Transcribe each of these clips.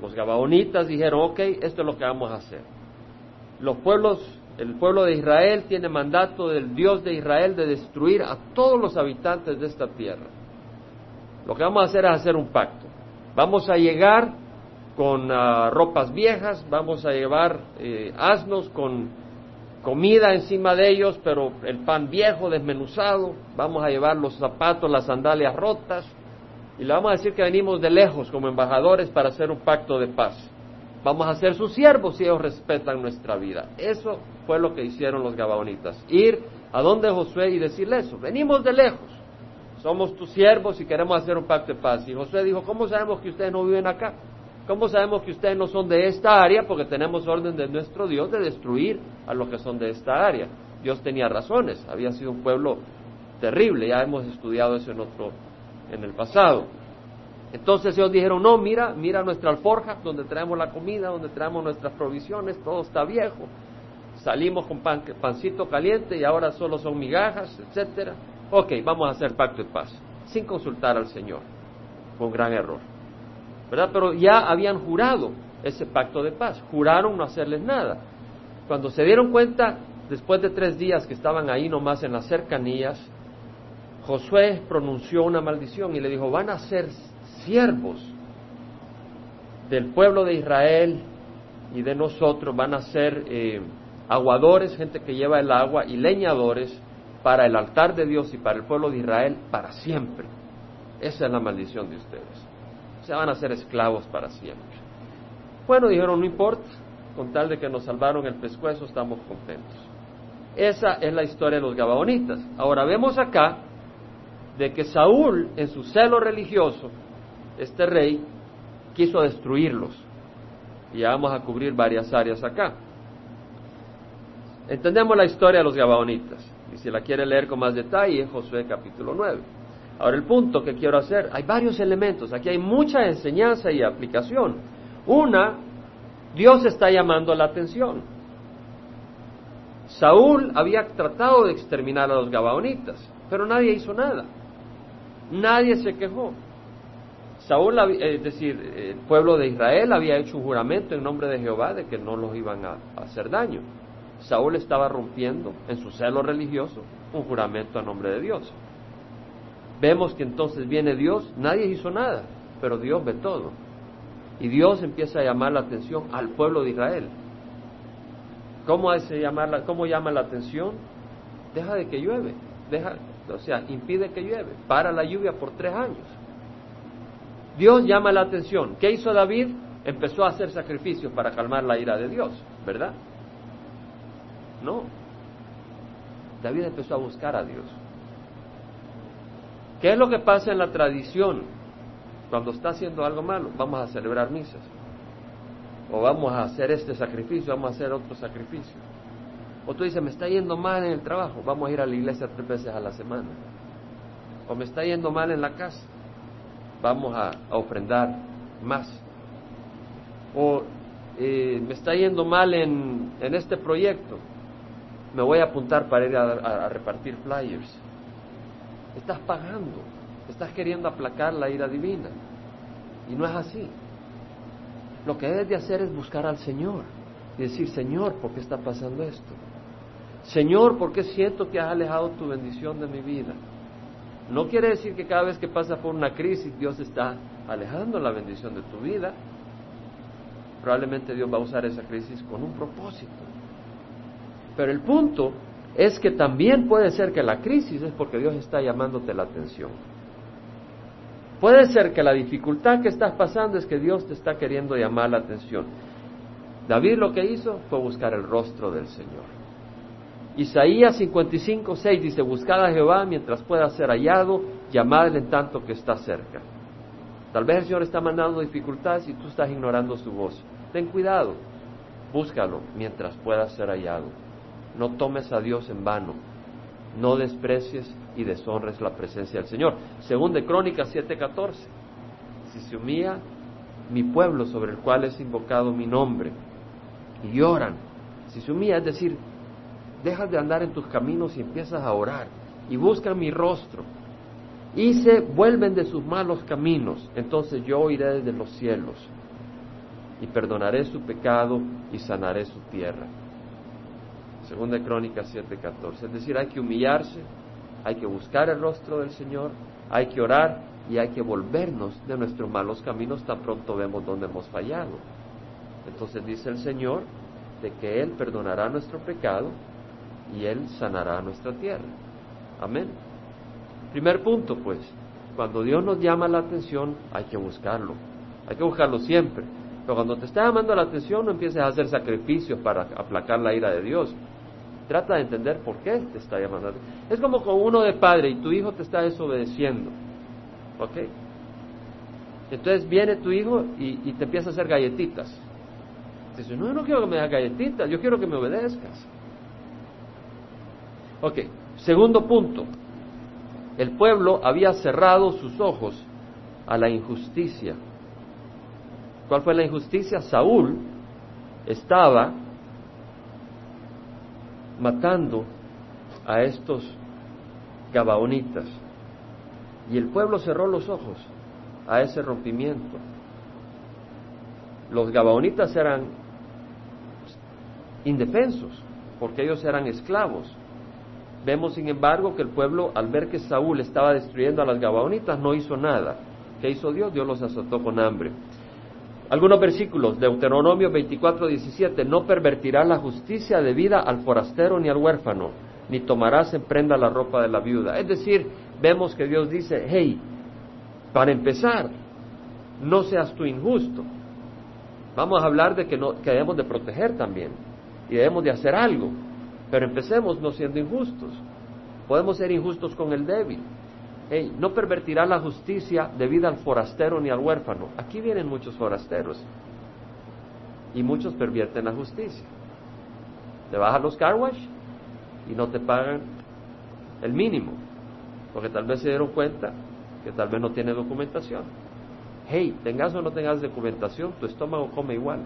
Los gabaonitas dijeron, ok, esto es lo que vamos a hacer. Los pueblos, el pueblo de Israel tiene mandato del Dios de Israel de destruir a todos los habitantes de esta tierra. Lo que vamos a hacer es hacer un pacto. Vamos a llegar con ah, ropas viejas, vamos a llevar eh, asnos con comida encima de ellos, pero el pan viejo, desmenuzado, vamos a llevar los zapatos, las sandalias rotas, y le vamos a decir que venimos de lejos como embajadores para hacer un pacto de paz. Vamos a ser sus siervos si ellos respetan nuestra vida. Eso fue lo que hicieron los gabaonitas. Ir a donde Josué y decirle eso. Venimos de lejos. Somos tus siervos y queremos hacer un pacto de paz. Y Josué dijo, ¿cómo sabemos que ustedes no viven acá? ¿Cómo sabemos que ustedes no son de esta área? Porque tenemos orden de nuestro Dios de destruir a los que son de esta área. Dios tenía razones. Había sido un pueblo terrible. Ya hemos estudiado eso en otro en el pasado. Entonces ellos dijeron, no, mira, mira nuestra alforja, donde traemos la comida, donde traemos nuestras provisiones, todo está viejo. Salimos con pan, pancito caliente y ahora solo son migajas, etcétera. Ok, vamos a hacer pacto de paz, sin consultar al Señor. Fue un gran error. ¿Verdad? Pero ya habían jurado ese pacto de paz, juraron no hacerles nada. Cuando se dieron cuenta, después de tres días que estaban ahí nomás en las cercanías, Josué pronunció una maldición y le dijo, van a ser siervos del pueblo de Israel y de nosotros, van a ser eh, aguadores, gente que lleva el agua, y leñadores para el altar de Dios y para el pueblo de Israel para siempre. Esa es la maldición de ustedes. O sea, van a ser esclavos para siempre. Bueno, dijeron, no importa, con tal de que nos salvaron el pescuezo, estamos contentos. Esa es la historia de los Gabaonitas. Ahora vemos acá de que Saúl, en su celo religioso, este rey, quiso destruirlos. Y ya vamos a cubrir varias áreas acá. Entendemos la historia de los Gabaonitas. Y si la quiere leer con más detalle, Josué capítulo 9. Ahora el punto que quiero hacer, hay varios elementos, aquí hay mucha enseñanza y aplicación. Una, Dios está llamando la atención. Saúl había tratado de exterminar a los Gabaonitas, pero nadie hizo nada. Nadie se quejó. Saúl, es decir, el pueblo de Israel había hecho un juramento en nombre de Jehová de que no los iban a, hacer daño. Saúl estaba rompiendo en su celo religioso un juramento a nombre de Dios. Vemos que entonces viene Dios, nadie hizo nada, pero Dios ve todo. Y Dios empieza a llamar la atención al pueblo de Israel. ¿Cómo, hace llamar ¿Cómo llama la atención? Deja de que llueve, deja, o sea, impide que llueve, para la lluvia por tres años. Dios llama la atención. ¿Qué hizo David? Empezó a hacer sacrificios para calmar la ira de Dios, ¿verdad? No. David empezó a buscar a Dios. ¿Qué es lo que pasa en la tradición? Cuando está haciendo algo malo, vamos a celebrar misas. O vamos a hacer este sacrificio, vamos a hacer otro sacrificio. O tú dices, me está yendo mal en el trabajo, vamos a ir a la iglesia tres veces a la semana. O me está yendo mal en la casa, vamos a, ofrendar más. O eh, me está yendo mal en, este proyecto, me voy a apuntar para ir a, a repartir flyers. Estás pagando, estás queriendo aplacar la ira divina. Y no es así. Lo que debes de hacer es buscar al Señor y decir, Señor, ¿por qué está pasando esto? Señor, ¿por qué siento que has alejado tu bendición de mi vida? No quiere decir que cada vez que pasa por una crisis Dios está alejando la bendición de tu vida. Probablemente Dios va a usar esa crisis con un propósito. Pero el punto es que también puede ser que la crisis es porque Dios está llamándote la atención. Puede ser que la dificultad que estás pasando es que Dios te está queriendo llamar la atención. David lo que hizo fue buscar el rostro del Señor. Isaías 55, 6 dice, buscad a Jehová mientras pueda ser hallado, llamadle en tanto que está cerca. Tal vez el Señor está mandando dificultades y tú estás ignorando su voz. Ten cuidado, búscalo mientras pueda ser hallado. No tomes a Dios en vano, no desprecies y deshonres la presencia del Señor. Según de Crónicas 7:14, si se humilla mi pueblo sobre el cual es invocado mi nombre y lloran, si se humilla, es decir, dejas de andar en tus caminos y empiezas a orar y buscan mi rostro y se vuelven de sus malos caminos, entonces yo iré desde los cielos y perdonaré su pecado y sanaré su tierra. Segunda Crónica 7:14. Es decir, hay que humillarse, hay que buscar el rostro del Señor, hay que orar y hay que volvernos de nuestros malos caminos tan pronto vemos donde hemos fallado. Entonces dice el Señor de que Él perdonará nuestro pecado y Él sanará nuestra tierra. Amén. Primer punto, pues, cuando Dios nos llama la atención hay que buscarlo, hay que buscarlo siempre. Pero cuando te está llamando la atención no empieces a hacer sacrificios para aplacar la ira de Dios. Trata de entender por qué te está llamando. Es como con uno de padre y tu hijo te está desobedeciendo. ¿Ok? Entonces viene tu hijo y, te empieza a hacer galletitas. Dice, no, yo no quiero que me hagas galletitas, yo quiero que me obedezcas. Ok, segundo punto. El pueblo había cerrado sus ojos a la injusticia. ¿Cuál fue la injusticia? Saúl estaba matando a estos gabaonitas. Y el pueblo cerró los ojos a ese rompimiento. Los gabaonitas eran indefensos, porque ellos eran esclavos. Vemos, sin embargo, que el pueblo, al ver que Saúl estaba destruyendo a las gabaonitas, no hizo nada. ¿Qué hizo Dios? Dios los azotó con hambre. Algunos versículos, Deuteronomio 24, 17, no pervertirás la justicia debida al forastero ni al huérfano, ni tomarás en prenda la ropa de la viuda. Es decir, vemos que Dios dice, hey, para empezar, no seas tú injusto. Vamos a hablar de que, no, que debemos de proteger también y debemos de hacer algo, pero empecemos no siendo injustos. Podemos ser injustos con el débil, no pervertirá la justicia debida al forastero ni al huérfano. Aquí vienen muchos forasteros y muchos pervierten la justicia. Te vas a los car wash y no te pagan el mínimo, porque tal vez se dieron cuenta que tal vez no tiene documentación. Hey, tengas o no tengas documentación, tu estómago come igual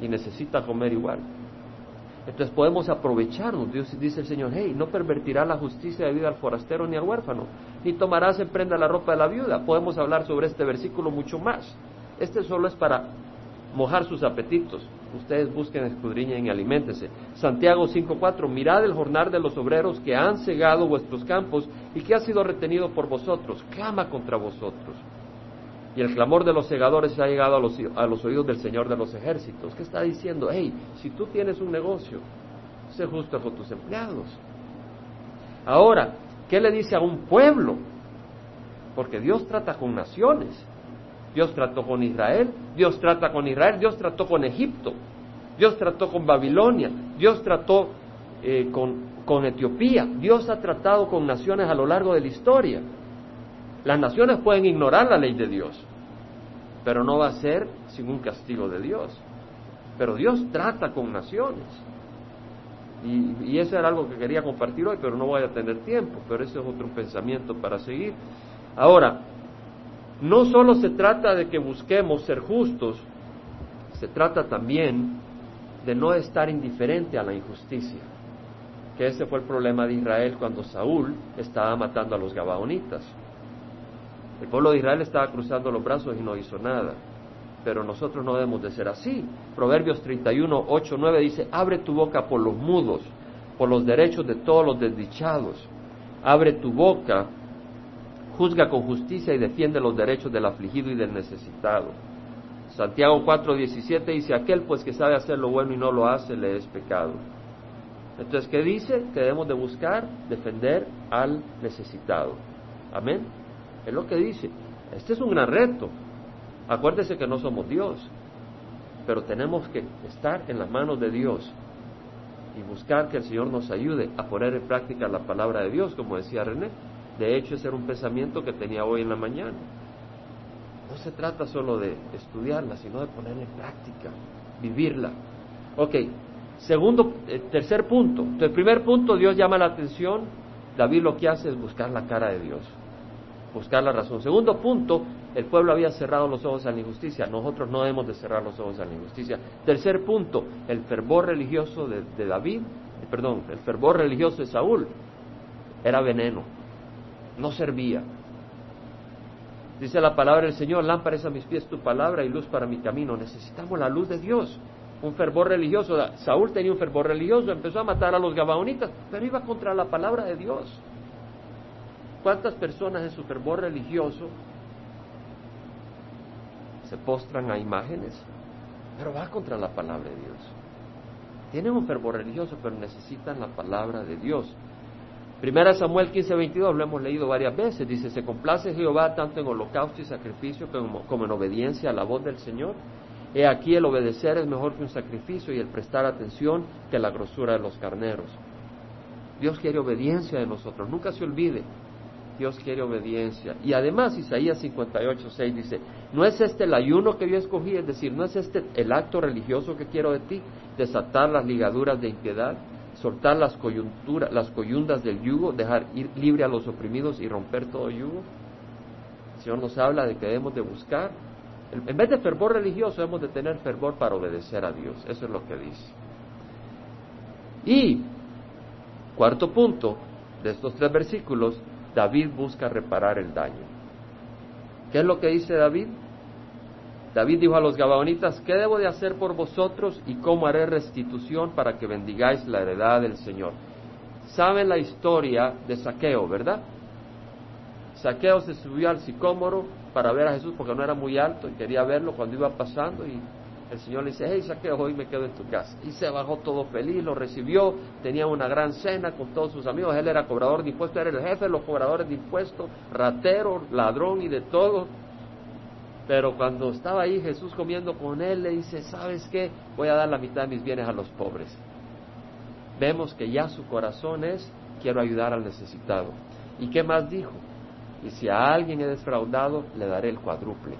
y necesita comer igual. Entonces podemos aprovecharnos. Dios dice el Señor, hey, no pervertirá la justicia de vida al forastero ni al huérfano, ni tomarás en prenda la ropa de la viuda. Podemos hablar sobre este versículo mucho más. Este solo es para mojar sus apetitos. Ustedes busquen, escudriñen y aliméntense. Santiago 5.4, mirad el jornal de los obreros que han cegado vuestros campos y que ha sido retenido por vosotros. Clama contra vosotros. Y el clamor de los segadores ha llegado a los, a los oídos del Señor de los ejércitos, ¿Qué está diciendo, hey, si tú tienes un negocio, sé justo con tus empleados. Ahora, ¿qué le dice a un pueblo? Porque Dios trata con naciones. Dios trató con Israel, Dios trata con Israel, Dios trató con Egipto, Dios trató con Babilonia, Dios trató eh, con Etiopía, Dios ha tratado con naciones a lo largo de la historia. Las naciones pueden ignorar la ley de Dios, pero no va a ser sin un castigo de Dios. Pero Dios trata con naciones. Y, eso era algo que quería compartir hoy, pero no voy a tener tiempo, pero ese es otro pensamiento para seguir. Ahora, no solo se trata de que busquemos ser justos, se trata también de no estar indiferente a la injusticia, que ese fue el problema de Israel cuando Saúl estaba matando a los gabaonitas. El pueblo de Israel estaba cruzando los brazos y no hizo nada. Pero nosotros no debemos de ser así. Proverbios 31, 8, 9 dice, abre tu boca por los mudos, por los derechos de todos los desdichados. Abre tu boca, juzga con justicia y defiende los derechos del afligido y del necesitado. Santiago 4, 17 dice, aquel pues que sabe hacer lo bueno y no lo hace, le es pecado. Entonces, ¿qué dice? Que debemos de buscar defender al necesitado. Amén. Es lo que dice. Este es un gran reto. Acuérdese que no somos Dios, pero tenemos que estar en las manos de Dios y buscar que el Señor nos ayude a poner en práctica la palabra de Dios, como decía René. De hecho, ese era un pensamiento que tenía hoy en la mañana. No se trata solo de estudiarla, sino de ponerla en práctica, vivirla. Ok, segundo, eh, tercer punto. Entonces, el primer punto, Dios llama la atención. David lo que hace es buscar la cara de Dios buscar la razón. Segundo punto, el pueblo había cerrado los ojos a la injusticia. Nosotros no debemos de cerrar los ojos a la injusticia. Tercer punto, el fervor religioso de, David, eh, perdón, el fervor religioso de Saúl era veneno, no servía. Dice la palabra del Señor, lámpara a mis pies tu palabra y luz para mi camino. Necesitamos la luz de Dios, un fervor religioso. Saúl tenía un fervor religioso, empezó a matar a los gabaonitas, pero iba contra la palabra de Dios. ¿Cuántas personas en su fervor religioso se postran a imágenes? Pero va contra la palabra de Dios. Tienen un fervor religioso, pero necesitan la palabra de Dios. Primera Samuel 15:22 lo hemos leído varias veces. Dice, se complace Jehová tanto en holocausto y sacrificio como, como en obediencia a la voz del Señor. He aquí el obedecer es mejor que un sacrificio y el prestar atención que la grosura de los carneros. Dios quiere obediencia de nosotros, nunca se olvide. Dios quiere obediencia. Y además Isaías 58:6 dice, no es este el ayuno que yo escogí, es decir, no es este el acto religioso que quiero de ti, desatar las ligaduras de impiedad, soltar las, coyunturas, las coyundas del yugo, dejar ir libre a los oprimidos y romper todo yugo. El Señor nos habla de que debemos de buscar, en vez de fervor religioso, debemos de tener fervor para obedecer a Dios. Eso es lo que dice. Y, cuarto punto de estos tres versículos, David busca reparar el daño. ¿Qué es lo que dice David? David dijo a los Gabaonitas, ¿qué debo de hacer por vosotros y cómo haré restitución para que bendigáis la heredad del Señor? Saben la historia de Saqueo, ¿verdad? Saqueo se subió al sicómoro para ver a Jesús porque no era muy alto y quería verlo cuando iba pasando y el Señor le dice, hey Saqueo, hoy me quedo en tu casa. Y se bajó todo feliz, lo recibió, tenía una gran cena con todos sus amigos, él era cobrador de impuestos, era el jefe de los cobradores de impuestos, ratero, ladrón y de todo. Pero cuando estaba ahí Jesús comiendo con él, le dice, ¿sabes qué? Voy a dar la mitad de mis bienes a los pobres. Vemos que ya su corazón es, quiero ayudar al necesitado. ¿Y qué más dijo? Y si a alguien he defraudado, le daré el cuádruple.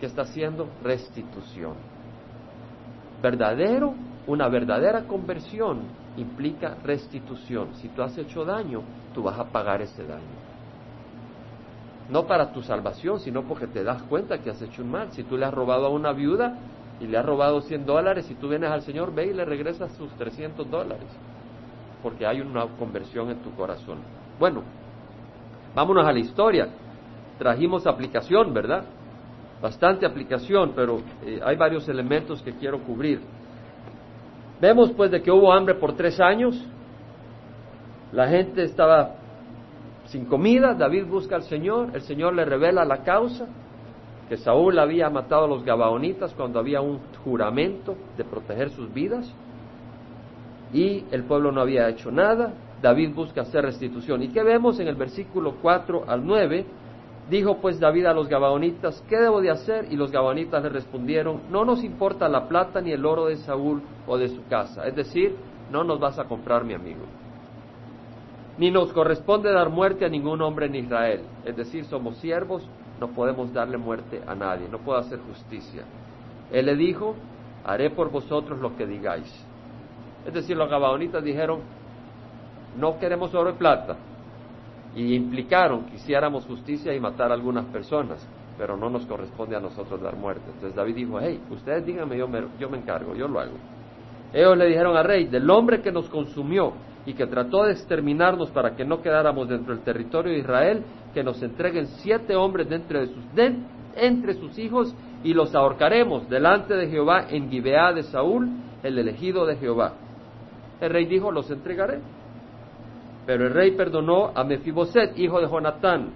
¿Qué está haciendo? Restitución. Verdadero, una verdadera conversión implica restitución. Si tú has hecho daño, tú vas a pagar ese daño no para tu salvación, sino porque te das cuenta que has hecho un mal. Si tú le has robado a una viuda y le has robado 100 dólares, si tú vienes al Señor, ve y le regresas sus 300 dólares, porque hay una conversión en tu corazón. Bueno, vámonos a la historia. Trajimos aplicación, ¿verdad? Bastante aplicación, pero eh, hay varios elementos que quiero cubrir. Vemos pues de que hubo hambre por tres años, la gente estaba sin comida, David busca al Señor, el Señor le revela la causa, que Saúl había matado a los Gabaonitas cuando había un juramento de proteger sus vidas, y el pueblo no había hecho nada, David busca hacer restitución. ¿Y qué vemos en el versículo 4 al 9? Dijo pues David a los Gabaonitas, ¿qué debo de hacer? Y los Gabaonitas le respondieron, no nos importa la plata ni el oro de Saúl o de su casa, es decir, no nos vas a comprar mi amigo ni nos corresponde dar muerte a ningún hombre en Israel. Es decir, somos siervos, no podemos darle muerte a nadie, no puedo hacer justicia. Él le dijo, haré por vosotros lo que digáis. Es decir, los gabaonitas dijeron, no queremos oro y plata. Y implicaron que hiciéramos justicia y matar a algunas personas, pero no nos corresponde a nosotros dar muerte. Entonces David dijo, hey, ustedes díganme, yo me, yo me encargo, yo lo hago. Ellos le dijeron al rey, del hombre que nos consumió y que trató de exterminarnos para que no quedáramos dentro del territorio de Israel, que nos entreguen siete hombres de sus, entre sus hijos y los ahorcaremos delante de Jehová en Gibeá de Saúl, el elegido de Jehová. El rey dijo, los entregaré. Pero el rey perdonó a Mefiboset, hijo de Jonatán,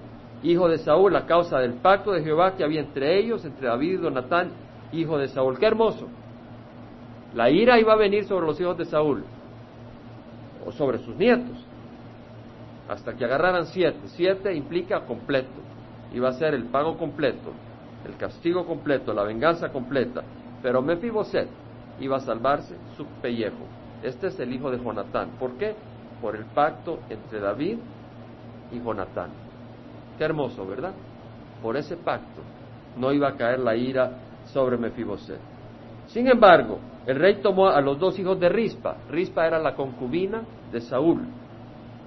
hijo de Saúl, a causa del pacto de Jehová que había entre ellos, entre David y Jonatán, hijo de Saúl. Qué hermoso. La ira iba a venir sobre los hijos de Saúl, o sobre sus nietos, hasta que agarraran siete. Siete implica completo, iba a ser el pago completo, el castigo completo, la venganza completa. Pero Mefiboset iba a salvarse su pellejo. Este es el hijo de Jonatán. ¿Por qué? Por el pacto entre David y Jonatán. Qué hermoso, ¿verdad? Por ese pacto no iba a caer la ira sobre Mefiboset. Sin embargo, el rey tomó a los dos hijos de Rispa. Rispa era la concubina de Saúl,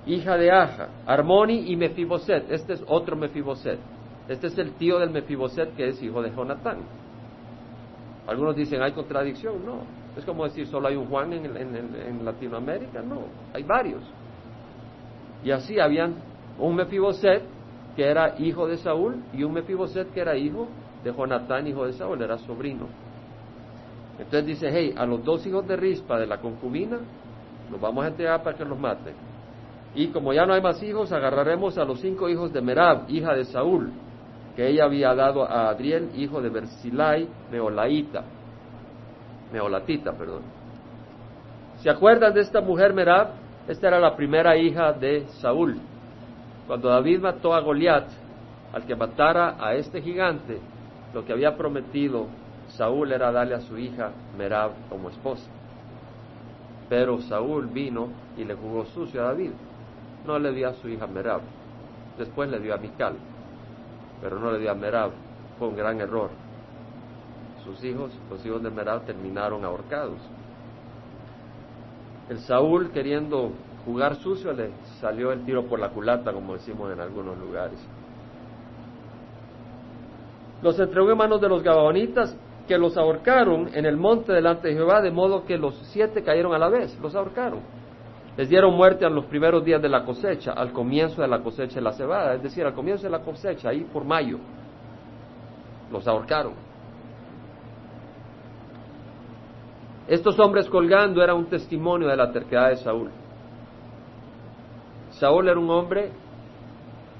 hija de Aja, Armoni y Mefiboset. Este es otro Mefiboset. Este es el tío del Mefiboset que es hijo de Jonatán. Algunos dicen, ¿hay contradicción? No. Es como decir, solo hay un Juan en, en Latinoamérica. No, hay varios. Y así habían un Mefiboset que era hijo de Saúl, y un Mefiboset, que era hijo de Jonatán, hijo de Saúl, era sobrino. Entonces dice, hey, a los dos hijos de Rispa, de la concubina, los vamos a entregar para que los maten. Y como ya no hay más hijos, agarraremos a los cinco hijos de Merab, hija de Saúl, que ella había dado a Adriel, hijo de Bersilai, Meolaita, Meolatita, perdón. ¿Se acuerdan de esta mujer Merab? Esta era la primera hija de Saúl. Cuando David mató a Goliat, al que matara a este gigante, lo que había prometido Saúl era darle a su hija Merab como esposa. Pero Saúl vino y le jugó sucio a David. No le dio a su hija Merab. Después le dio a Mical. Pero no le dio a Merab. Fue un gran error. Sus hijos, los hijos de Merab, terminaron ahorcados. El Saúl, queriendo jugar sucio, le salió el tiro por la culata, como decimos en algunos lugares. Los entregó en manos de los gabaonitas que los ahorcaron en el monte delante de Jehová, de modo que los siete cayeron a la vez, los ahorcaron. Les dieron muerte a los primeros días de la cosecha, al comienzo de la cosecha de la cebada, es decir, al comienzo de la cosecha, ahí por mayo. Los ahorcaron. Estos hombres colgando eran un testimonio de la terquedad de Saúl. Saúl era un hombre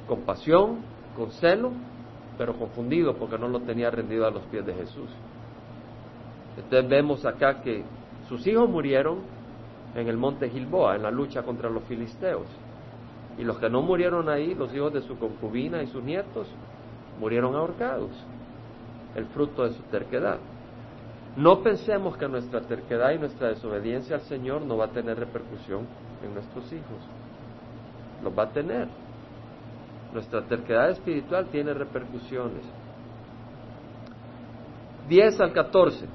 con pasión, con celo, pero confundido porque no lo tenía rendido a los pies de Jesús. Entonces vemos acá que sus hijos murieron en el monte Gilboa, en la lucha contra los filisteos. Y los que no murieron ahí, los hijos de su concubina y sus nietos, murieron ahorcados, el fruto de su terquedad. No pensemos que nuestra terquedad y nuestra desobediencia al Señor no va a tener repercusión en nuestros hijos. Los va a tener. Nuestra terquedad espiritual tiene repercusiones. 10 al 14.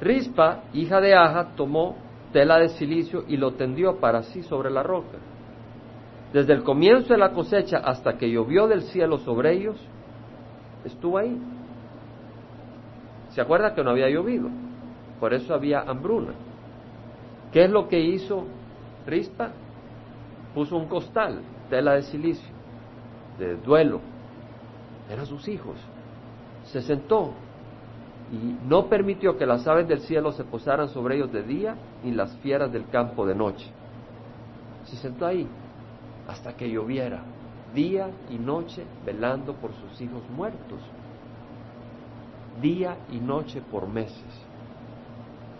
Rispa, hija de Aja, tomó tela de silicio y lo tendió para sí sobre la roca. Desde el comienzo de la cosecha hasta que llovió del cielo sobre ellos, estuvo ahí. ¿Se acuerda que no había llovido? Por eso había hambruna. ¿Qué es lo que hizo Rispa? Puso un costal, tela de silicio, de duelo. Eran sus hijos. Se sentó y no permitió que las aves del cielo se posaran sobre ellos de día ni las fieras del campo de noche. Se sentó ahí hasta que lloviera, día y noche velando por sus hijos muertos, día y noche por meses.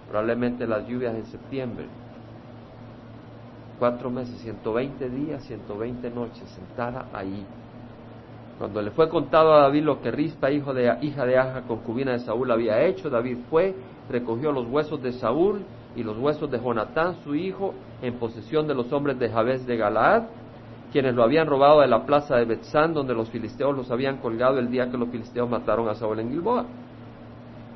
Probablemente las lluvias en septiembre, cuatro meses, 120 días, 120 noches, sentada ahí cuando le fue contado a David lo que Rispa, hijo de, hija de Aja, concubina de Saúl, había hecho, David fue, recogió los huesos de Saúl y los huesos de Jonatán, su hijo, en posesión de los hombres de Jabes de Galaad, quienes lo habían robado de la plaza de Betzán, donde los filisteos los habían colgado el día que los filisteos mataron a Saúl en Gilboa.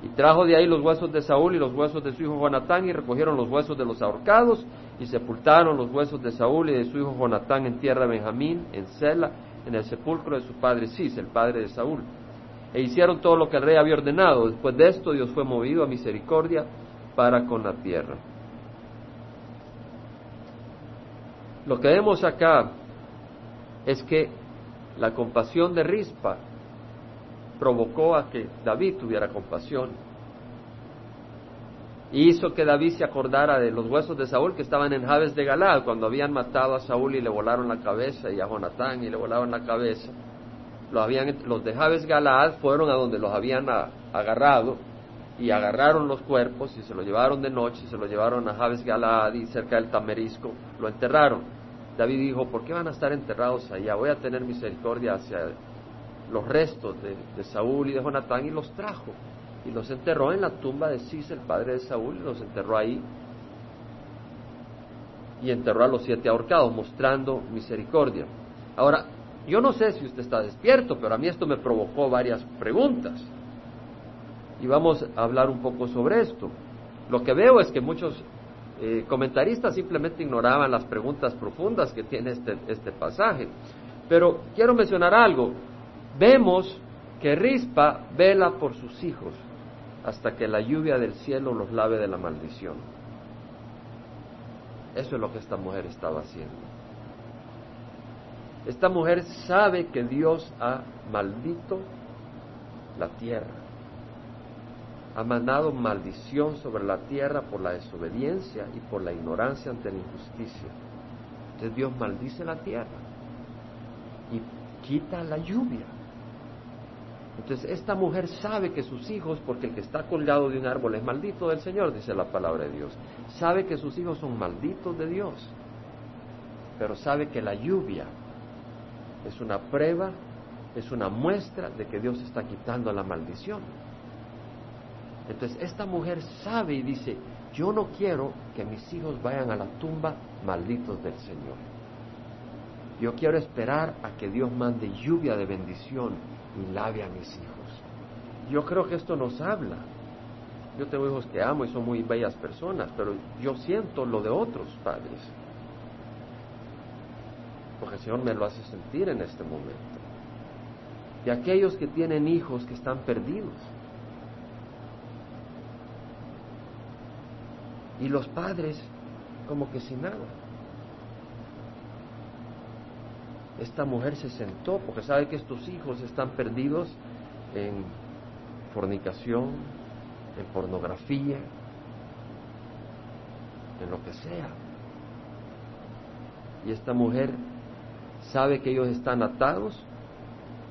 Y trajo de ahí los huesos de Saúl y los huesos de su hijo Jonatán, y recogieron los huesos de los ahorcados, y sepultaron los huesos de Saúl y de su hijo Jonatán en tierra de Benjamín, en Sela, en el sepulcro de su padre Cis, el padre de Saúl. E hicieron todo lo que el rey había ordenado. Después de esto Dios fue movido a misericordia para con la tierra. Lo que vemos acá es que la compasión de Rispa provocó a que David tuviera compasión hizo que David se acordara de los huesos de Saúl que estaban en Jabes de Galad cuando habían matado a Saúl y le volaron la cabeza y a Jonatán y le volaron la cabeza. Los, habían, los de Jabes Galad fueron a donde los habían agarrado y agarraron los cuerpos y se los llevaron de noche y se los llevaron a Jabes Galad y cerca del Tamerisco lo enterraron. David dijo, ¿por qué van a estar enterrados allá? Voy a tener misericordia hacia los restos de, Saúl y de Jonatán y los trajo y los enterró en la tumba de Cis, el padre de Saúl, y los enterró ahí. Y enterró a los siete ahorcados, mostrando misericordia. Ahora, yo no sé si usted está despierto, pero a mí esto me provocó varias preguntas. Y vamos a hablar un poco sobre esto. Lo que veo es que muchos eh, comentaristas simplemente ignoraban las preguntas profundas que tiene este, este pasaje. Pero quiero mencionar algo. Vemos que Rispa vela por sus hijos hasta que la lluvia del cielo los lave de la maldición. Eso es lo que esta mujer estaba haciendo. Esta mujer sabe que Dios ha maldito la tierra, ha mandado maldición sobre la tierra por la desobediencia y por la ignorancia ante la injusticia. Entonces Dios maldice la tierra y quita la lluvia. Entonces esta mujer sabe que sus hijos, porque el que está colgado de un árbol es maldito del Señor, dice la palabra de Dios, sabe que sus hijos son malditos de Dios, pero sabe que la lluvia es una prueba, es una muestra de que Dios está quitando la maldición. Entonces esta mujer sabe y dice, yo no quiero que mis hijos vayan a la tumba malditos del Señor. Yo quiero esperar a que Dios mande lluvia de bendición y lave a mis hijos. Yo creo que esto nos habla. Yo tengo hijos que amo y son muy bellas personas, pero yo siento lo de otros padres. Porque el Señor me lo hace sentir en este momento. De aquellos que tienen hijos que están perdidos. Y los padres como que sin nada. esta mujer se sentó porque sabe que estos hijos están perdidos en fornicación, en pornografía, en lo que sea. Y esta mujer sabe que ellos están atados,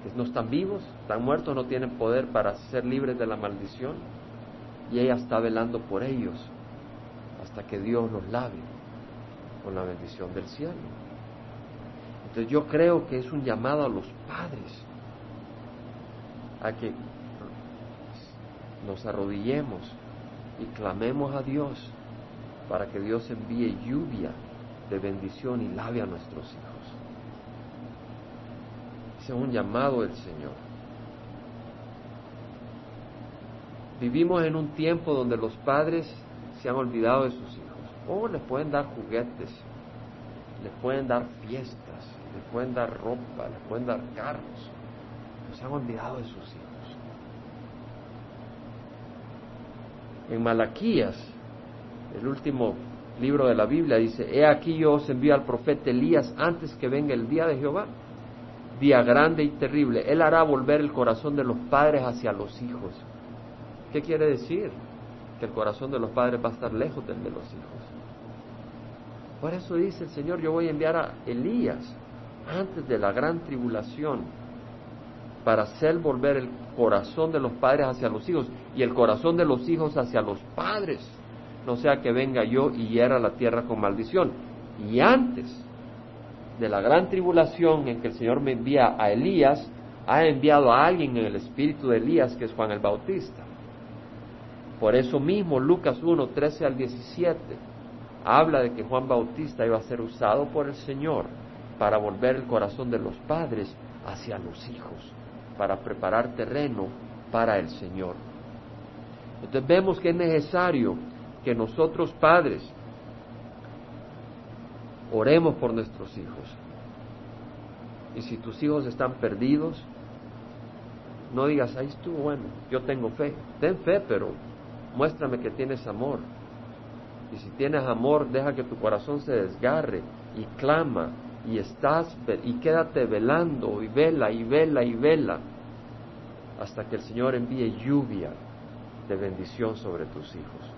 que no están vivos, están muertos, no tienen poder para ser libres de la maldición. Y ella está velando por ellos hasta que Dios los lave con la bendición del cielo. Entonces yo creo que es un llamado a los padres a que nos arrodillemos y clamemos a Dios para que Dios envíe lluvia de bendición y lave a nuestros hijos. Ese es un llamado del Señor. Vivimos en un tiempo donde los padres se han olvidado de sus hijos. O oh, les pueden dar juguetes, les pueden dar fiestas, les pueden dar ropa, les pueden dar carros. se han olvidado de sus hijos. En Malaquías, el último libro de la Biblia, dice, He aquí yo os envío al profeta Elías antes que venga el día de Jehová, día grande y terrible. Él hará volver el corazón de los padres hacia los hijos. ¿Qué quiere decir? Que el corazón de los padres va a estar lejos del de los hijos. Por eso dice el Señor, yo voy a enviar a Elías antes de la gran tribulación para hacer volver el corazón de los padres hacia los hijos y el corazón de los hijos hacia los padres, no sea que venga yo y hiera la tierra con maldición. Y antes de la gran tribulación en que el Señor me envía a Elías, ha enviado a alguien en el espíritu de Elías, que es Juan el Bautista. Por eso mismo Lucas 1, 13 al 17 habla de que Juan Bautista iba a ser usado por el Señor para volver el corazón de los padres hacia los hijos, para preparar terreno para el Señor. Entonces vemos que es necesario que nosotros padres oremos por nuestros hijos. Y si tus hijos están perdidos, no digas, ahí estuvo, bueno, yo tengo fe. Ten fe, pero muéstrame que tienes amor. Y si tienes amor, deja que tu corazón se desgarre y clama y estás y quédate velando y vela y vela y vela hasta que el Señor envíe lluvia de bendición sobre tus hijos.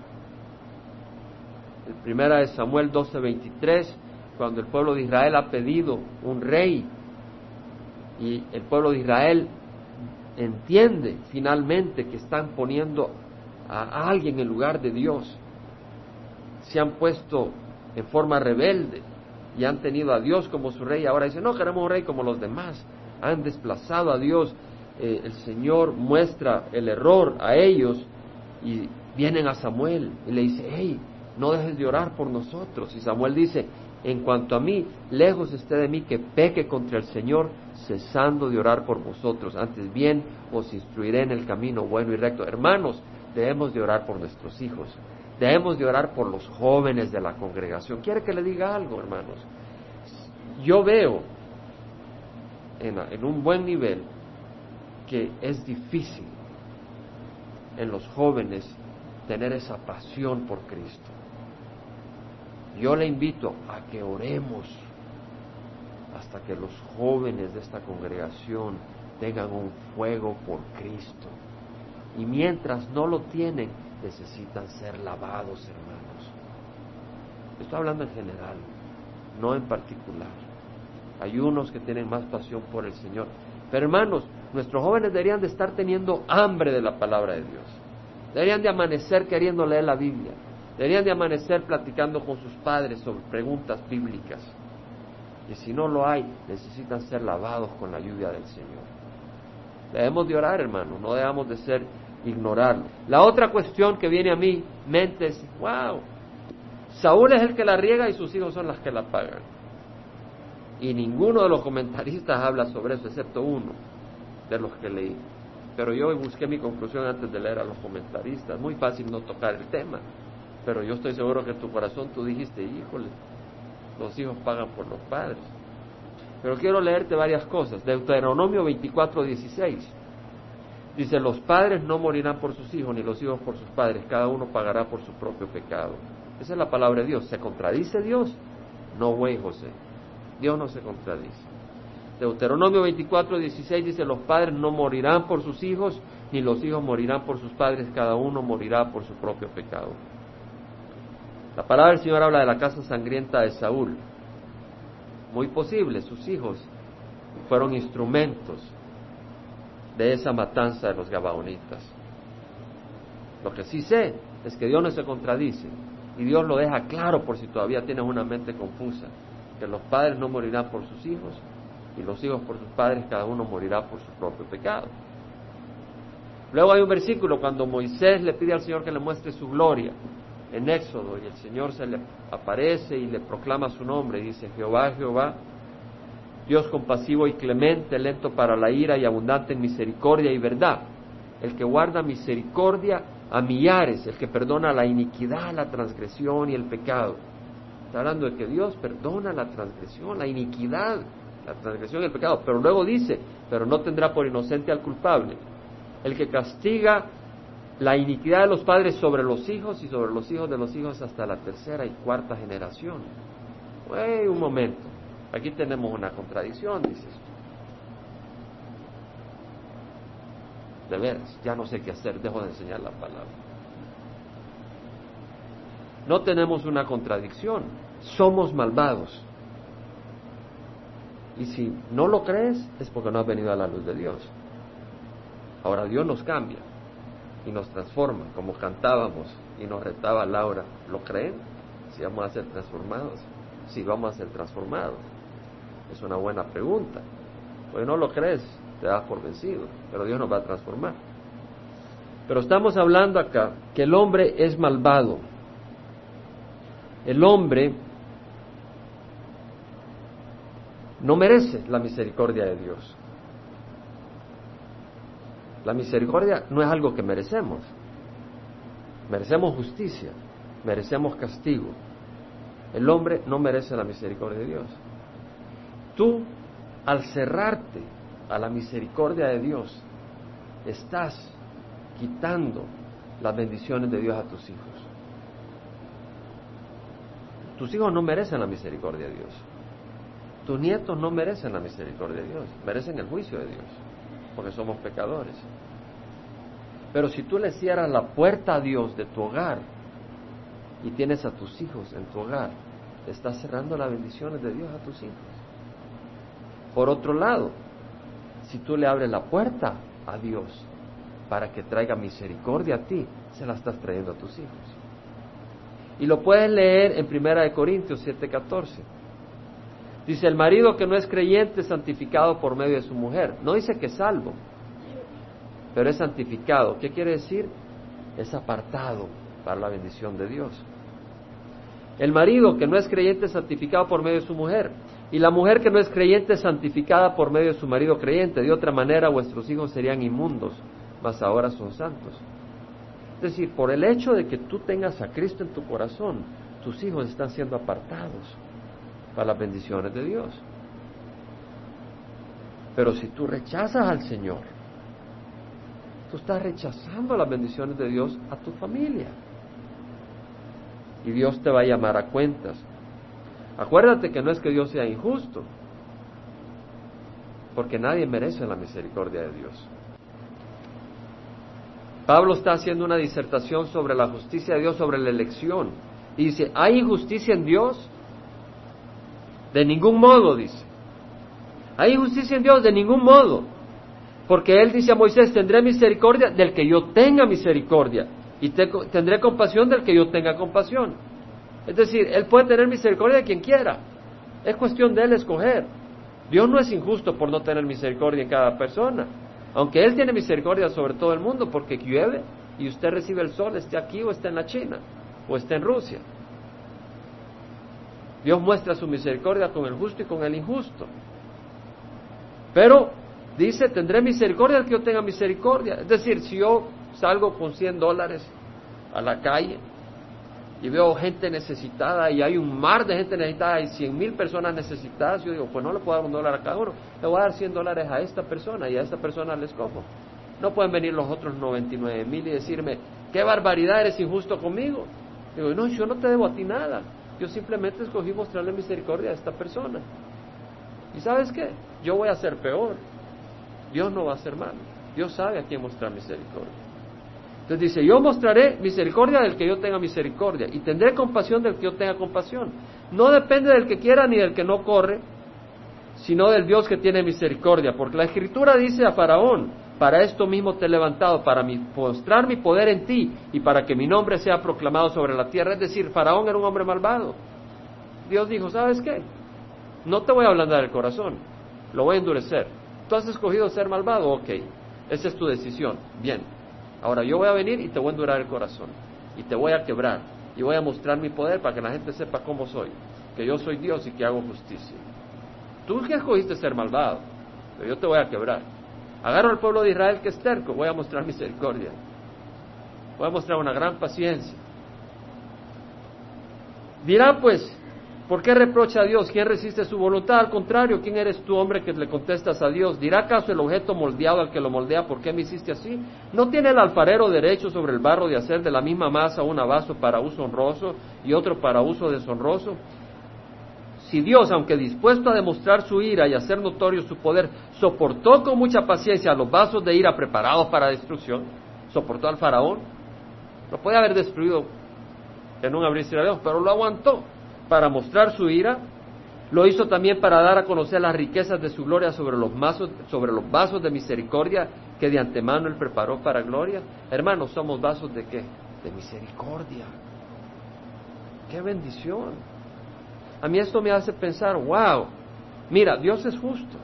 El primera de Samuel 12:23, cuando el pueblo de Israel ha pedido un rey y el pueblo de Israel entiende finalmente que están poniendo a alguien en lugar de Dios, se han puesto en forma rebelde y han tenido a Dios como su rey, ahora dicen, no queremos un rey como los demás, han desplazado a Dios, eh, el Señor muestra el error a ellos y vienen a Samuel y le dice, hey, no dejes de orar por nosotros. Y Samuel dice, en cuanto a mí, lejos esté de mí que peque contra el Señor, cesando de orar por vosotros. Antes bien os instruiré en el camino bueno y recto. Hermanos, debemos de orar por nuestros hijos. Debemos de orar por los jóvenes de la congregación. ¿Quiere que le diga algo, hermanos? Yo veo en, un buen nivel que es difícil en los jóvenes tener esa pasión por Cristo. Yo le invito a que oremos, hasta que los jóvenes de esta congregación tengan un fuego por Cristo. Y mientras no lo tienen, necesitan ser lavados, hermanos. Estoy hablando en general, no en particular. Hay unos que tienen más pasión por el Señor. Pero hermanos, nuestros jóvenes deberían de estar teniendo hambre de la palabra de Dios. Deberían de amanecer queriendo leer la Biblia. Deberían de amanecer platicando con sus padres sobre preguntas bíblicas. Y si no lo hay, necesitan ser lavados con la lluvia del Señor. Debemos de orar, hermano, no debemos de ser ignorarlo. La otra cuestión que viene a mi mente es, wow, Saúl es el que la riega y sus hijos son las que la pagan. Y ninguno de los comentaristas habla sobre eso, excepto uno de los que leí. Pero yo busqué mi conclusión antes de leer a los comentaristas. Muy fácil no tocar el tema. Pero yo estoy seguro que en tu corazón tú dijiste, híjole, los hijos pagan por los padres. Pero quiero leerte varias cosas. Deuteronomio 24, 16. Dice, los padres no morirán por sus hijos, ni los hijos por sus padres. Cada uno pagará por su propio pecado. Esa es la palabra de Dios. ¿Se contradice Dios? No, güey, José. Dios no se contradice. Deuteronomio 24, 16 dice, los padres no morirán por sus hijos, ni los hijos morirán por sus padres, cada uno morirá por su propio pecado. La palabra del Señor habla de la casa sangrienta de Saúl. Muy posible, sus hijos fueron instrumentos de esa matanza de los gabaonitas. Lo que sí sé es que Dios no se contradice y Dios lo deja claro por si todavía tienes una mente confusa, que los padres no morirán por sus hijos y los hijos por sus padres, cada uno morirá por su propio pecado. Luego hay un versículo cuando Moisés le pide al Señor que le muestre su gloria en Éxodo y el Señor se le aparece y le proclama su nombre dice, Jehová, Jehová, Dios compasivo y clemente, lento para la ira y abundante en misericordia y verdad, el que guarda misericordia a millares, el que perdona la iniquidad, la transgresión y el pecado. Está hablando de que Dios perdona la transgresión, la iniquidad, la transgresión y el pecado, pero luego dice, pero no tendrá por inocente al culpable. El que castiga la iniquidad de los padres sobre los hijos y sobre los hijos de los hijos hasta la tercera y cuarta generación. Wey, un momento, aquí tenemos una contradicción, dices tú. De veras, ya no sé qué hacer, dejo de enseñar la palabra. No tenemos una contradicción, somos malvados. Y si no lo crees, es porque no has venido a la luz de Dios. Ahora Dios nos cambia y nos transforma, como cantábamos y nos retaba Laura. ¿Lo creen? Si vamos a ser transformados. Si vamos a ser transformados. Es una buena pregunta. Pues no lo crees, te das por vencido, pero Dios nos va a transformar. Pero estamos hablando acá que el hombre es malvado. El hombre no merece la misericordia de Dios. La misericordia no es algo que merecemos. Merecemos justicia, merecemos castigo. El hombre no merece la misericordia de Dios. Tú, al cerrarte a la misericordia de Dios, estás quitando las bendiciones de Dios a tus hijos. Tus hijos no merecen la misericordia de Dios. Tus nietos no merecen la misericordia de Dios, merecen el juicio de Dios porque somos pecadores. Pero si tú le cierras la puerta a Dios de tu hogar y tienes a tus hijos en tu hogar, estás cerrando las bendiciones de Dios a tus hijos. Por otro lado, si tú le abres la puerta a Dios para que traiga misericordia a ti, se la estás trayendo a tus hijos. Y lo puedes leer en Primera de Corintios 7:14. Dice, el marido que no es creyente santificado por medio de su mujer. No dice que es salvo, pero es santificado. ¿Qué quiere decir? Es apartado para la bendición de Dios. El marido que no es creyente santificado por medio de su mujer. Y la mujer que no es creyente santificada por medio de su marido creyente. De otra manera vuestros hijos serían inmundos, mas ahora son santos. Es decir, por el hecho de que tú tengas a Cristo en tu corazón, tus hijos están siendo apartados para las bendiciones de Dios. Pero si tú rechazas al Señor, tú estás rechazando las bendiciones de Dios a tu familia. Y Dios te va a llamar a cuentas. Acuérdate que no es que Dios sea injusto, porque nadie merece la misericordia de Dios. Pablo está haciendo una disertación sobre la justicia de Dios, sobre la elección. Y dice, ¿hay injusticia en Dios? De ningún modo, dice. ¿Hay injusticia en Dios? De ningún modo. Porque él dice a Moisés, tendré misericordia del que yo tenga misericordia. Y tendré compasión del que yo tenga compasión. Es decir, él puede tener misericordia de quien quiera. Es cuestión de él escoger. Dios no es injusto por no tener misericordia en cada persona. Aunque Él tiene misericordia sobre todo el mundo porque llueve y usted recibe el sol, esté aquí o esté en la China o esté en Rusia. Dios muestra su misericordia con el justo y con el injusto. Pero dice, tendré misericordia al que yo tenga misericordia. Es decir, si yo salgo con 100 dólares a la calle y veo gente necesitada y hay un mar de gente necesitada y cien mil personas necesitadas, yo digo, pues no le puedo dar un dólar a cada uno, le voy a dar 100 dólares a esta persona y a esta persona les cojo. No pueden venir los otros 99 mil y decirme, qué barbaridad, eres injusto conmigo. Digo, no, yo no te debo a ti nada. Yo simplemente escogí mostrarle misericordia a esta persona. ¿Y sabes qué? Yo voy a ser peor. Dios no va a ser malo. Dios sabe a quién mostrar misericordia. Entonces dice, yo mostraré misericordia del que yo tenga misericordia y tendré compasión del que yo tenga compasión. No depende del que quiera ni del que no corre, sino del Dios que tiene misericordia. Porque la escritura dice a Faraón, para esto mismo te he levantado, para mostrar mi poder en ti y para que mi nombre sea proclamado sobre la tierra. Es decir, Faraón era un hombre malvado. Dios dijo, ¿sabes qué? No te voy a ablandar el corazón, lo voy a endurecer. Tú has escogido ser malvado, ok, esa es tu decisión, bien. Ahora yo voy a venir y te voy a endurar el corazón y te voy a quebrar y voy a mostrar mi poder para que la gente sepa cómo soy, que yo soy Dios y que hago justicia. Tú que escogiste ser malvado, pero yo te voy a quebrar. Agarro al pueblo de Israel que es terco, voy a mostrar misericordia. Voy a mostrar una gran paciencia. Dirá pues, ¿por qué reprocha a Dios? ¿Quién resiste su voluntad? Al contrario, ¿quién eres tú, hombre, que le contestas a Dios? ¿Dirá acaso el objeto moldeado al que lo moldea, ¿por qué me hiciste así? ¿No tiene el alfarero derecho sobre el barro de hacer de la misma masa un vaso para uso honroso y otro para uso deshonroso? Si Dios, aunque dispuesto a demostrar su ira y hacer notorio su poder, soportó con mucha paciencia los vasos de ira preparados para destrucción, soportó al faraón, lo puede haber destruido en un abrir de Dios, pero lo aguantó para mostrar su ira, lo hizo también para dar a conocer las riquezas de su gloria sobre los, sobre los vasos de misericordia que de antemano él preparó para gloria. Hermanos, somos vasos de qué? De misericordia. ¡Qué bendición! A mí esto me hace pensar, wow, mira, Dios es justo.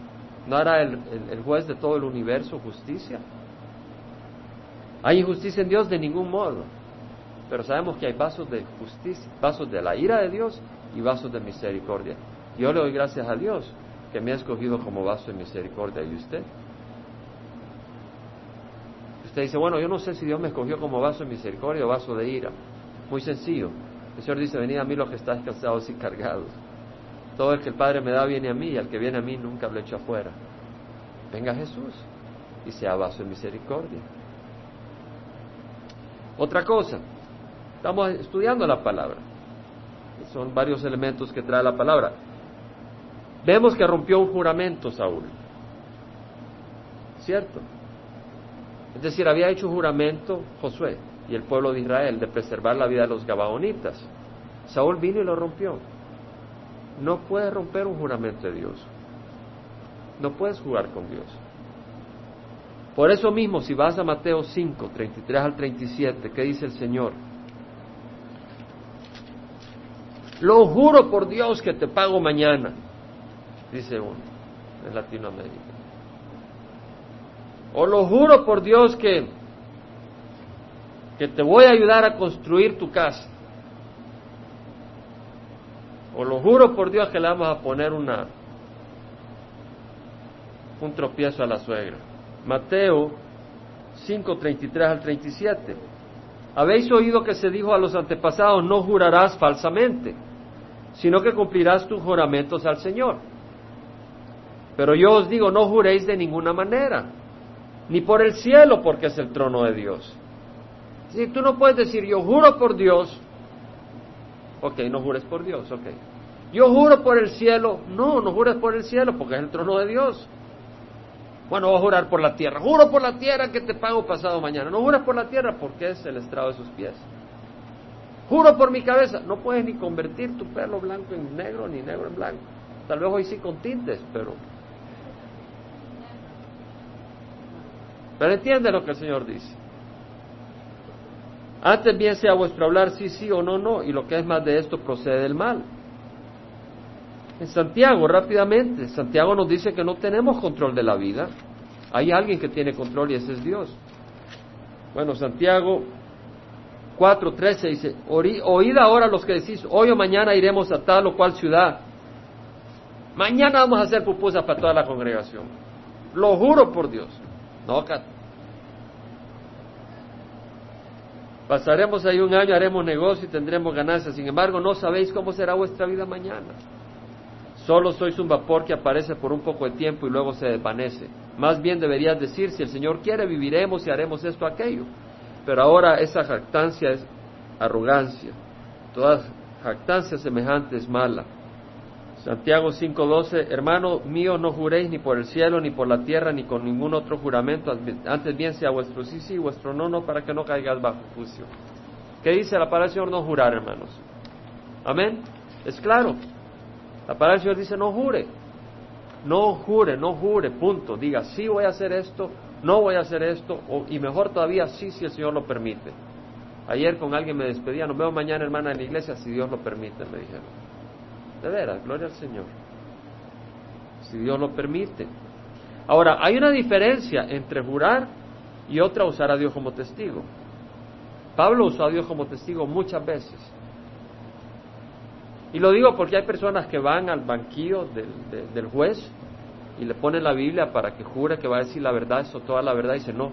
¿No hará el, juez de todo el universo justicia? ¿Hay injusticia en Dios? De ningún modo. Pero sabemos que hay vasos de justicia, vasos de la ira de Dios y vasos de misericordia. Yo le doy gracias a Dios que me ha escogido como vaso de misericordia. ¿Y usted? Usted dice, bueno, yo no sé si Dios me escogió como vaso de misericordia o vaso de ira. Muy sencillo. El Señor dice, venid a mí los que estáis cansados y cargados. Todo el que el Padre me da viene a mí, y al que viene a mí nunca lo echo afuera. Venga Jesús y sea vaso de misericordia. Otra cosa, estamos estudiando la palabra. Son varios elementos que trae la palabra. Vemos que rompió un juramento Saúl. ¿Cierto? Es decir, había hecho un juramento Josué y el pueblo de Israel de preservar la vida de los Gabaonitas. Saúl vino y lo rompió. No puedes romper un juramento de Dios. No puedes jugar con Dios. Por eso mismo, si vas a Mateo 5, 33 al 37, ¿qué dice el Señor? Lo juro por Dios que te pago mañana, dice uno en Latinoamérica. O lo juro por Dios que que te voy a ayudar a construir tu casa. O lo juro por Dios que le vamos a poner una un tropiezo a la suegra. Mateo 5, 33 al 37. Habéis oído que se dijo a los antepasados, no jurarás falsamente, sino que cumplirás tus juramentos al Señor. Pero yo os digo, no juréis de ninguna manera, ni por el cielo, porque es el trono de Dios si tú no puedes decir, yo juro por Dios, ok, no jures por Dios, ok. Yo juro por el cielo, no, no jures por el cielo porque es el trono de Dios. Bueno, voy a jurar por la tierra. Juro por la tierra que te pago pasado mañana. No juras por la tierra porque es el estrado de sus pies. Juro por mi cabeza. No puedes ni convertir tu pelo blanco en negro ni negro en blanco. Tal vez hoy sí con tintes, pero... Pero entiende lo que el Señor dice. Antes bien sea vuestro hablar sí, sí o no, no, y lo que es más de esto procede del mal. En Santiago, rápidamente, Santiago nos dice que no tenemos control de la vida. Hay alguien que tiene control y ese es Dios. Bueno, Santiago 4.13 dice, oíd ahora los que decís, hoy o mañana iremos a tal o cual ciudad. Mañana vamos a hacer pupusas para toda la congregación. Lo juro por Dios. No, Pasaremos ahí un año, haremos negocio y tendremos ganancias. Sin embargo, no sabéis cómo será vuestra vida mañana. Solo sois un vapor que aparece por un poco de tiempo y luego se desvanece. Más bien deberías decir, si el Señor quiere, viviremos y haremos esto, aquello. Pero ahora esa jactancia es arrogancia. Toda jactancia semejante es mala. Santiago 5:12, hermano mío, no juréis ni por el cielo, ni por la tierra, ni con ningún otro juramento, antes bien sea vuestro sí, sí, vuestro no, no, para que no caigas bajo juicio. ¿Qué dice la palabra del Señor? No jurar, hermanos. Amén. Es claro. La palabra del Señor dice no jure. No jure, no jure, punto. Diga, sí voy a hacer esto, no voy a hacer esto, y mejor todavía, sí, si el Señor lo permite. Ayer con alguien me despedía, nos vemos mañana, hermana, en la iglesia, si Dios lo permite, me dijeron. De veras, gloria al Señor. Si Dios lo permite. Ahora, hay una diferencia entre jurar y otra usar a Dios como testigo. Pablo usó a Dios como testigo muchas veces. Y lo digo porque hay personas que van al banquillo del, juez y le ponen la Biblia para que jure que va a decir la verdad, eso toda la verdad, y dice no.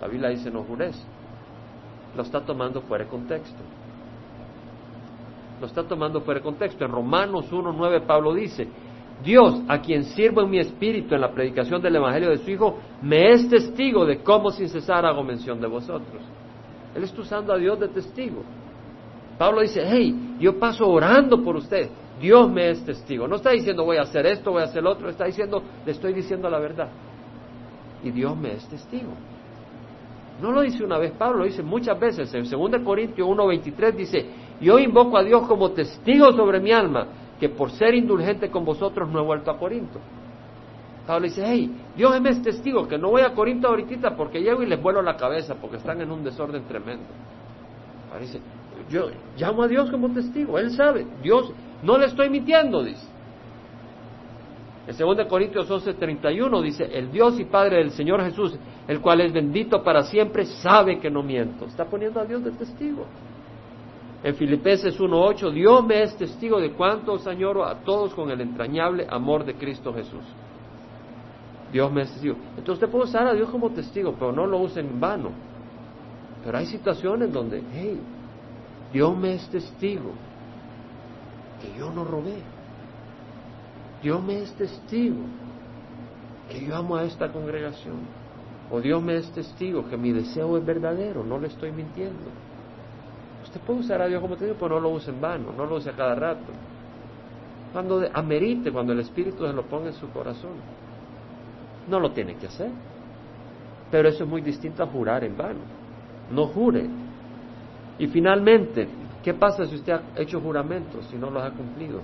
La Biblia dice no jures. Lo está tomando fuera de contexto. Lo está tomando fuera de contexto. En Romanos 1.9 Pablo dice, Dios, a quien sirvo en mi espíritu en la predicación del Evangelio de su Hijo, me es testigo de cómo sin cesar hago mención de vosotros. Él está usando a Dios de testigo. Pablo dice, hey, yo paso orando por usted, Dios me es testigo. No está diciendo voy a hacer esto, voy a hacer lo otro, está diciendo, le estoy diciendo la verdad. Y Dios me es testigo. No lo dice una vez Pablo, lo dice muchas veces. En 2 Corintios 1.23 dice, yo invoco a Dios como testigo sobre mi alma, que por ser indulgente con vosotros no he vuelto a Corinto. Pablo dice, hey, Dios es testigo, que no voy a Corinto ahorita porque llego y les vuelo la cabeza porque están en un desorden tremendo. Parece, yo llamo a Dios como testigo, Él sabe, Dios, no le estoy mintiendo, dice. En 2 Corintios 11:31 dice, el Dios y Padre del Señor Jesús, el cual es bendito para siempre, sabe que no miento. Está poniendo a Dios de testigo. En Filipenses 1:8, Dios me es testigo de cuánto os añoro a todos con el entrañable amor de Cristo Jesús. Dios me es testigo. Entonces usted puede usar a Dios como testigo, pero no lo use en vano. Pero hay situaciones donde, hey, Dios me es testigo que yo no robé. Dios me es testigo que yo amo a esta congregación. O Dios me es testigo que mi deseo es verdadero, no le estoy mintiendo. Usted puede usar a Dios como testigo, pero no lo use en vano, no lo use a cada rato. Cuando amerite, cuando el Espíritu se lo ponga en su corazón. No lo tiene que hacer. Pero eso es muy distinto a jurar en vano. No jure y finalmente, ¿qué pasa si usted ha hecho juramentos y no los ha cumplido?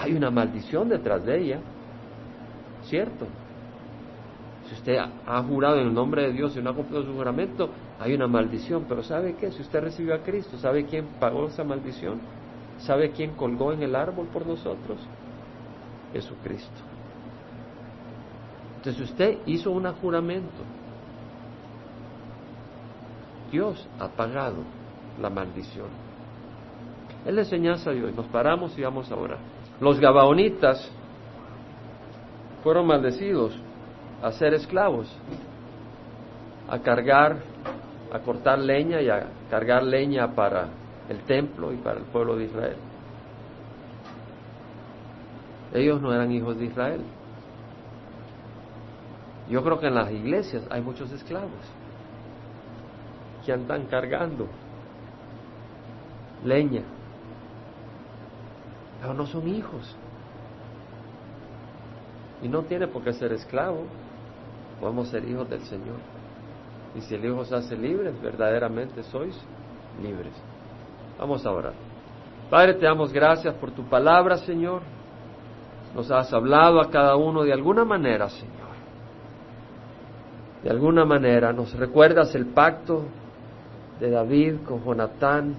Hay una maldición detrás de ella, ¿cierto? Si usted ha jurado en el nombre de Dios y no ha cumplido su juramento, hay una maldición. Pero ¿sabe qué? Si usted recibió a Cristo, ¿sabe quién pagó esa maldición? ¿Sabe quién colgó en el árbol por nosotros? Jesucristo. Entonces usted hizo un juramento Dios ha pagado la maldición. Es la enseñanza de hoy. Nos paramos y vamos a orar. Los gabaonitas fueron maldecidos a ser esclavos, a cargar, a cortar leña y a cargar leña para el templo y para el pueblo de Israel. Ellos no eran hijos de Israel. Yo creo que en las iglesias hay muchos esclavos que andan cargando leña, pero no son hijos. Y no tiene por qué ser esclavo. Podemos ser hijos del Señor. Y si el Hijo se hace libre, verdaderamente sois libres. Vamos a orar. Padre, te damos gracias por tu palabra, Señor. Nos has hablado a cada uno de alguna manera, Señor. De alguna manera nos recuerdas el pacto de David con Jonatán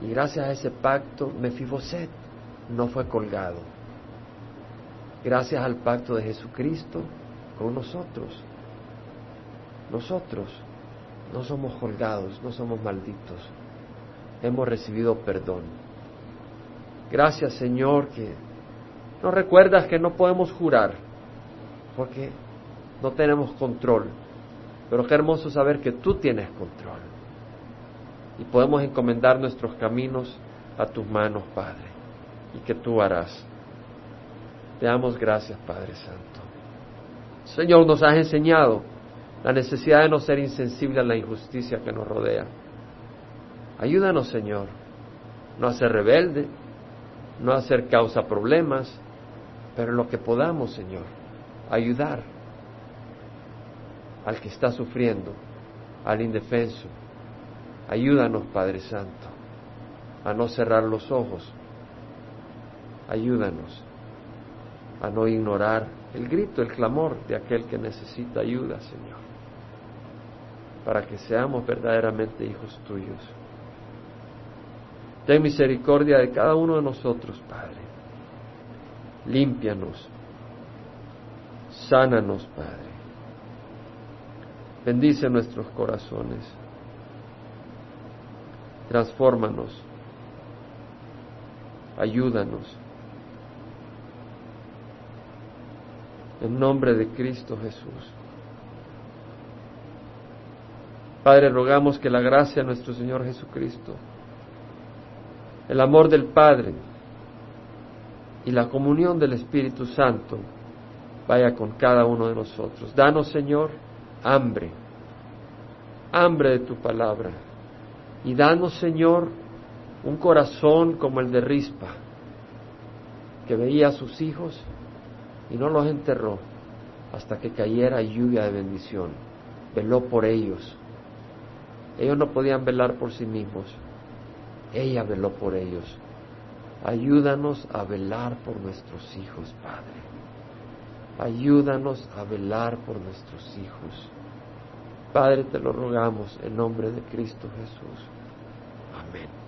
y gracias a ese pacto Mefiboset no fue colgado. Gracias al pacto de Jesucristo con nosotros. Nosotros no somos colgados, no somos malditos. Hemos recibido perdón. Gracias Señor que nos recuerdas que no podemos jurar porque no tenemos control. Pero qué hermoso saber que tú tienes control. Y podemos encomendar nuestros caminos a tus manos, Padre, y que tú harás. Te damos gracias, Padre Santo. Señor, nos has enseñado la necesidad de no ser insensible a la injusticia que nos rodea. Ayúdanos, Señor, no a ser rebelde, no a hacer causa problemas, pero lo que podamos, Señor, ayudar al que está sufriendo, al indefenso. Ayúdanos, Padre Santo, a no cerrar los ojos. Ayúdanos a no ignorar el grito, el clamor de aquel que necesita ayuda, Señor, para que seamos verdaderamente hijos tuyos. Ten misericordia de cada uno de nosotros, Padre. Límpianos, sánanos, Padre. Bendice nuestros corazones. Transfórmanos. Ayúdanos. En nombre de Cristo Jesús. Padre, rogamos que la gracia de nuestro Señor Jesucristo, el amor del Padre y la comunión del Espíritu Santo vaya con cada uno de nosotros. Danos, Señor, hambre, hambre de tu palabra. Y danos, Señor, un corazón como el de Rispa, que veía a sus hijos y no los enterró hasta que cayera lluvia de bendición. Veló por ellos. Ellos no podían velar por sí mismos. Ella veló por ellos. Ayúdanos a velar por nuestros hijos, Padre. Ayúdanos a velar por nuestros hijos. Padre, te lo rogamos en nombre de Cristo Jesús. Amén.